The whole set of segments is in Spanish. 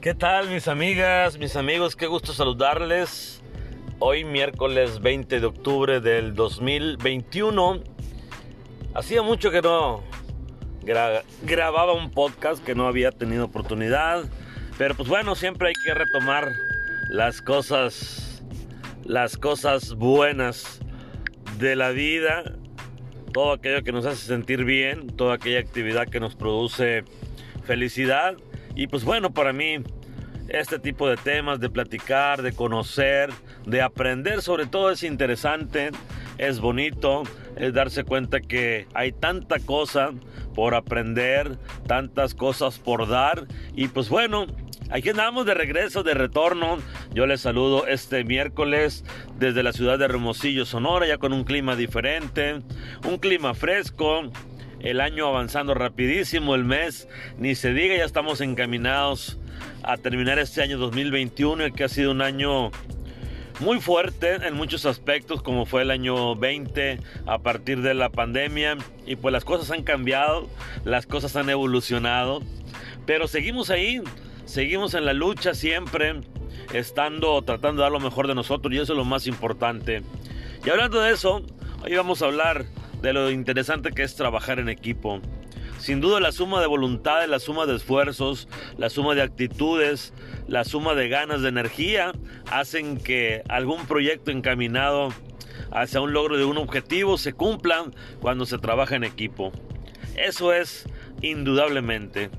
¿Qué tal mis amigas, mis amigos? Qué gusto saludarles. Hoy miércoles 20 de octubre del 2021. Hacía mucho que no grababa un podcast que no había tenido oportunidad. Pero pues bueno, siempre hay que retomar las cosas, las cosas buenas de la vida. Todo aquello que nos hace sentir bien, toda aquella actividad que nos produce felicidad y pues bueno, para mí este tipo de temas, de platicar, de conocer, de aprender, sobre todo es interesante, es bonito, es darse cuenta que hay tanta cosa por aprender, tantas cosas por dar y pues bueno, Aquí andamos de regreso, de retorno. Yo les saludo este miércoles desde la ciudad de Hermosillo, Sonora, ya con un clima diferente, un clima fresco, el año avanzando rapidísimo, el mes, ni se diga, ya estamos encaminados a terminar este año 2021, que ha sido un año muy fuerte en muchos aspectos, como fue el año 20 a partir de la pandemia, y pues las cosas han cambiado, las cosas han evolucionado, pero seguimos ahí, seguimos en la lucha siempre, estando, tratando de dar lo mejor de nosotros, y eso es lo más importante. Y hablando de eso, hoy vamos a hablar de lo interesante que es trabajar en equipo. Sin duda la suma de voluntades, la suma de esfuerzos, la suma de actitudes, la suma de ganas, de energía, hacen que algún proyecto encaminado hacia un logro de un objetivo se cumpla cuando se trabaja en equipo. Eso es indudablemente.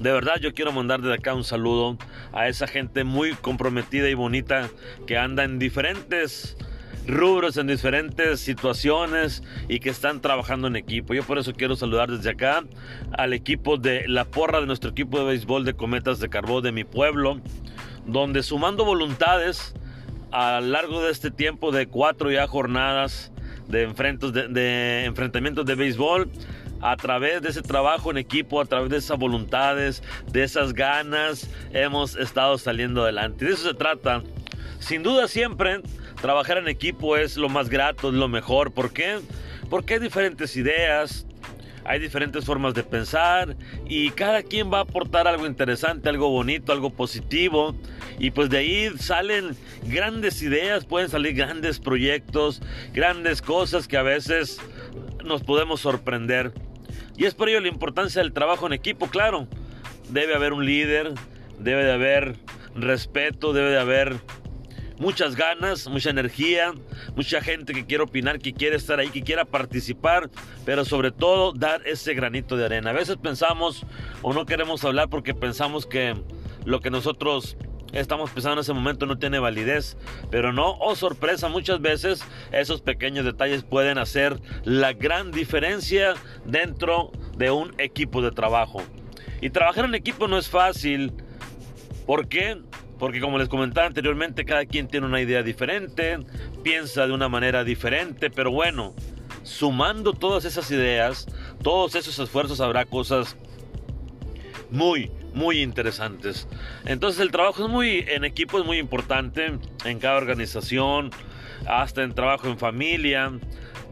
De verdad yo quiero mandar desde acá un saludo a esa gente muy comprometida y bonita que anda en diferentes rubros, en diferentes situaciones y que están trabajando en equipo. Yo por eso quiero saludar desde acá al equipo de la porra de nuestro equipo de béisbol de Cometas de Carbó de mi pueblo, donde sumando voluntades a lo largo de este tiempo de cuatro ya jornadas de, de, de enfrentamientos de béisbol, a través de ese trabajo en equipo, a través de esas voluntades, de esas ganas, hemos estado saliendo adelante. De eso se trata. Sin duda siempre Trabajar en equipo es lo más grato, lo mejor. ¿Por qué? Porque hay diferentes ideas, hay diferentes formas de pensar y cada quien va a aportar algo interesante, algo bonito, algo positivo. Y pues de ahí salen grandes ideas, pueden salir grandes proyectos, grandes cosas que a veces nos podemos sorprender. Y es por ello la importancia del trabajo en equipo, claro. Debe haber un líder, debe de haber respeto, debe de haber muchas ganas, mucha energía, mucha gente que quiere opinar, que quiere estar ahí, que quiera participar, pero sobre todo dar ese granito de arena. A veces pensamos o no queremos hablar porque pensamos que lo que nosotros estamos pensando en ese momento no tiene validez, pero no, oh sorpresa, muchas veces esos pequeños detalles pueden hacer la gran diferencia dentro de un equipo de trabajo. Y trabajar en equipo no es fácil. ¿Por qué? Porque como les comentaba anteriormente, cada quien tiene una idea diferente, piensa de una manera diferente, pero bueno, sumando todas esas ideas, todos esos esfuerzos, habrá cosas muy, muy interesantes. Entonces el trabajo es muy, en equipo es muy importante, en cada organización, hasta en trabajo en familia,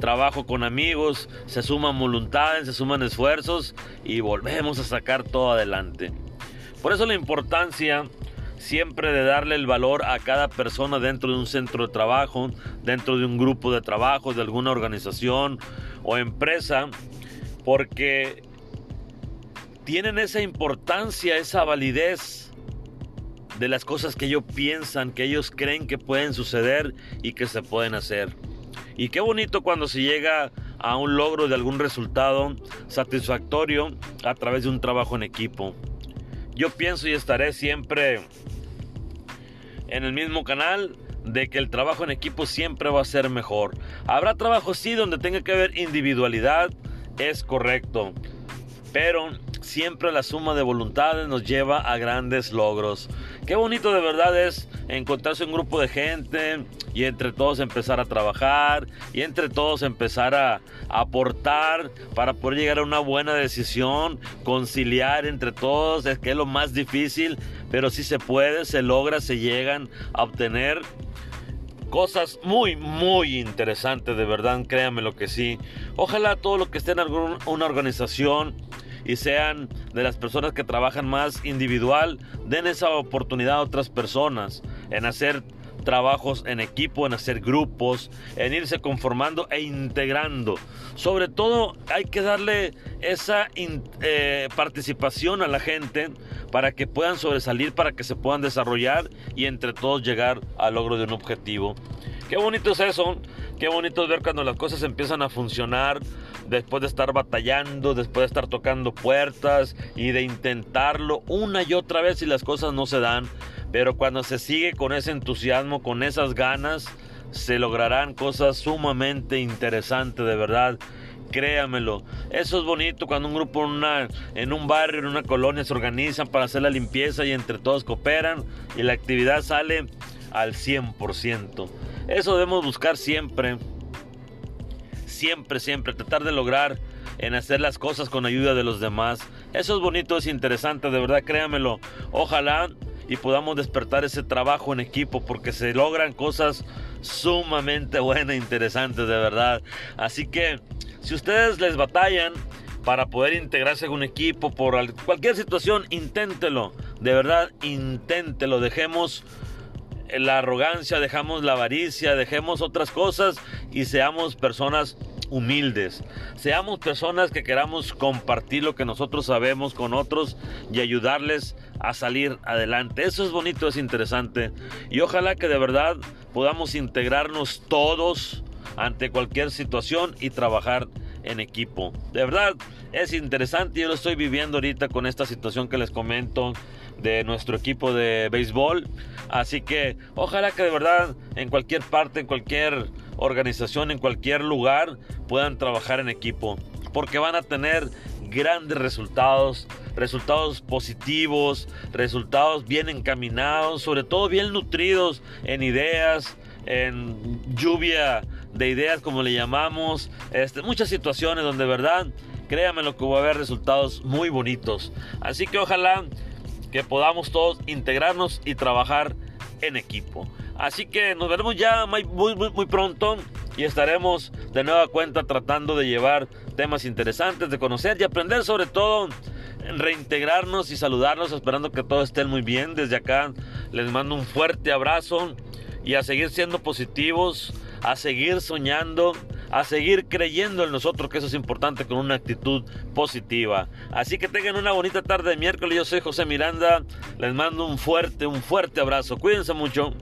trabajo con amigos, se suman voluntades, se suman esfuerzos y volvemos a sacar todo adelante. Por eso la importancia siempre de darle el valor a cada persona dentro de un centro de trabajo, dentro de un grupo de trabajo, de alguna organización o empresa, porque tienen esa importancia, esa validez de las cosas que ellos piensan, que ellos creen que pueden suceder y que se pueden hacer. Y qué bonito cuando se llega a un logro de algún resultado satisfactorio a través de un trabajo en equipo. Yo pienso y estaré siempre en el mismo canal de que el trabajo en equipo siempre va a ser mejor. Habrá trabajo sí donde tenga que haber individualidad, es correcto. Pero siempre la suma de voluntades nos lleva a grandes logros. Qué bonito de verdad es encontrarse un grupo de gente y entre todos empezar a trabajar y entre todos empezar a, aportar para poder llegar a una buena decisión, conciliar entre todos, es que es lo más difícil, pero si se puede, se logra, se llegan a obtener cosas muy, muy interesantes, de verdad, créanme lo que sí. Ojalá todo lo que esté en alguna organización y sean de las personas que trabajan más individual, den esa oportunidad a otras personas en hacer trabajos en equipo, en hacer grupos, en irse conformando e integrando. Sobre todo hay que darle esa eh, participación a la gente para que puedan sobresalir, para que se puedan desarrollar y entre todos llegar al logro de un objetivo. Qué bonito es eso, qué bonito es ver cuando las cosas empiezan a funcionar después de estar batallando, después de estar tocando puertas y de intentarlo una y otra vez y las cosas no se dan. Pero cuando se sigue con ese entusiasmo, con esas ganas, se lograrán cosas sumamente interesantes, de verdad. Créamelo, eso es bonito cuando un grupo en, una, en un barrio, en una colonia se organizan para hacer la limpieza y entre todos cooperan y la actividad sale al 100%. Eso debemos buscar siempre, siempre, siempre, tratar de lograr en hacer las cosas con ayuda de los demás. Eso es bonito, es interesante, de verdad, créamelo. Ojalá y podamos despertar ese trabajo en equipo porque se logran cosas sumamente buenas e interesantes de verdad. Así que si ustedes les batallan para poder integrarse en un equipo por cualquier situación, inténtelo. De verdad, inténtelo. Dejemos la arrogancia, dejamos la avaricia, dejemos otras cosas y seamos personas humildes. Seamos personas que queramos compartir lo que nosotros sabemos con otros y ayudarles a salir adelante. Eso es bonito, es interesante. Y ojalá que de verdad podamos integrarnos todos ante cualquier situación y trabajar en equipo. De verdad, es interesante. Yo lo estoy viviendo ahorita con esta situación que les comento de nuestro equipo de béisbol. Así que ojalá que de verdad en cualquier parte, en cualquier organización, en cualquier lugar, puedan trabajar en equipo. Porque van a tener grandes resultados, resultados positivos, resultados bien encaminados, sobre todo bien nutridos en ideas, en lluvia de ideas como le llamamos, este, muchas situaciones donde verdad, créanme lo que va a haber resultados muy bonitos. Así que ojalá que podamos todos integrarnos y trabajar en equipo. Así que nos veremos ya muy, muy, muy pronto y estaremos de nueva cuenta tratando de llevar temas interesantes, de conocer y aprender sobre todo reintegrarnos y saludarnos esperando que todos estén muy bien. Desde acá les mando un fuerte abrazo y a seguir siendo positivos, a seguir soñando, a seguir creyendo en nosotros, que eso es importante con una actitud positiva. Así que tengan una bonita tarde de miércoles. Yo soy José Miranda. Les mando un fuerte, un fuerte abrazo. Cuídense mucho.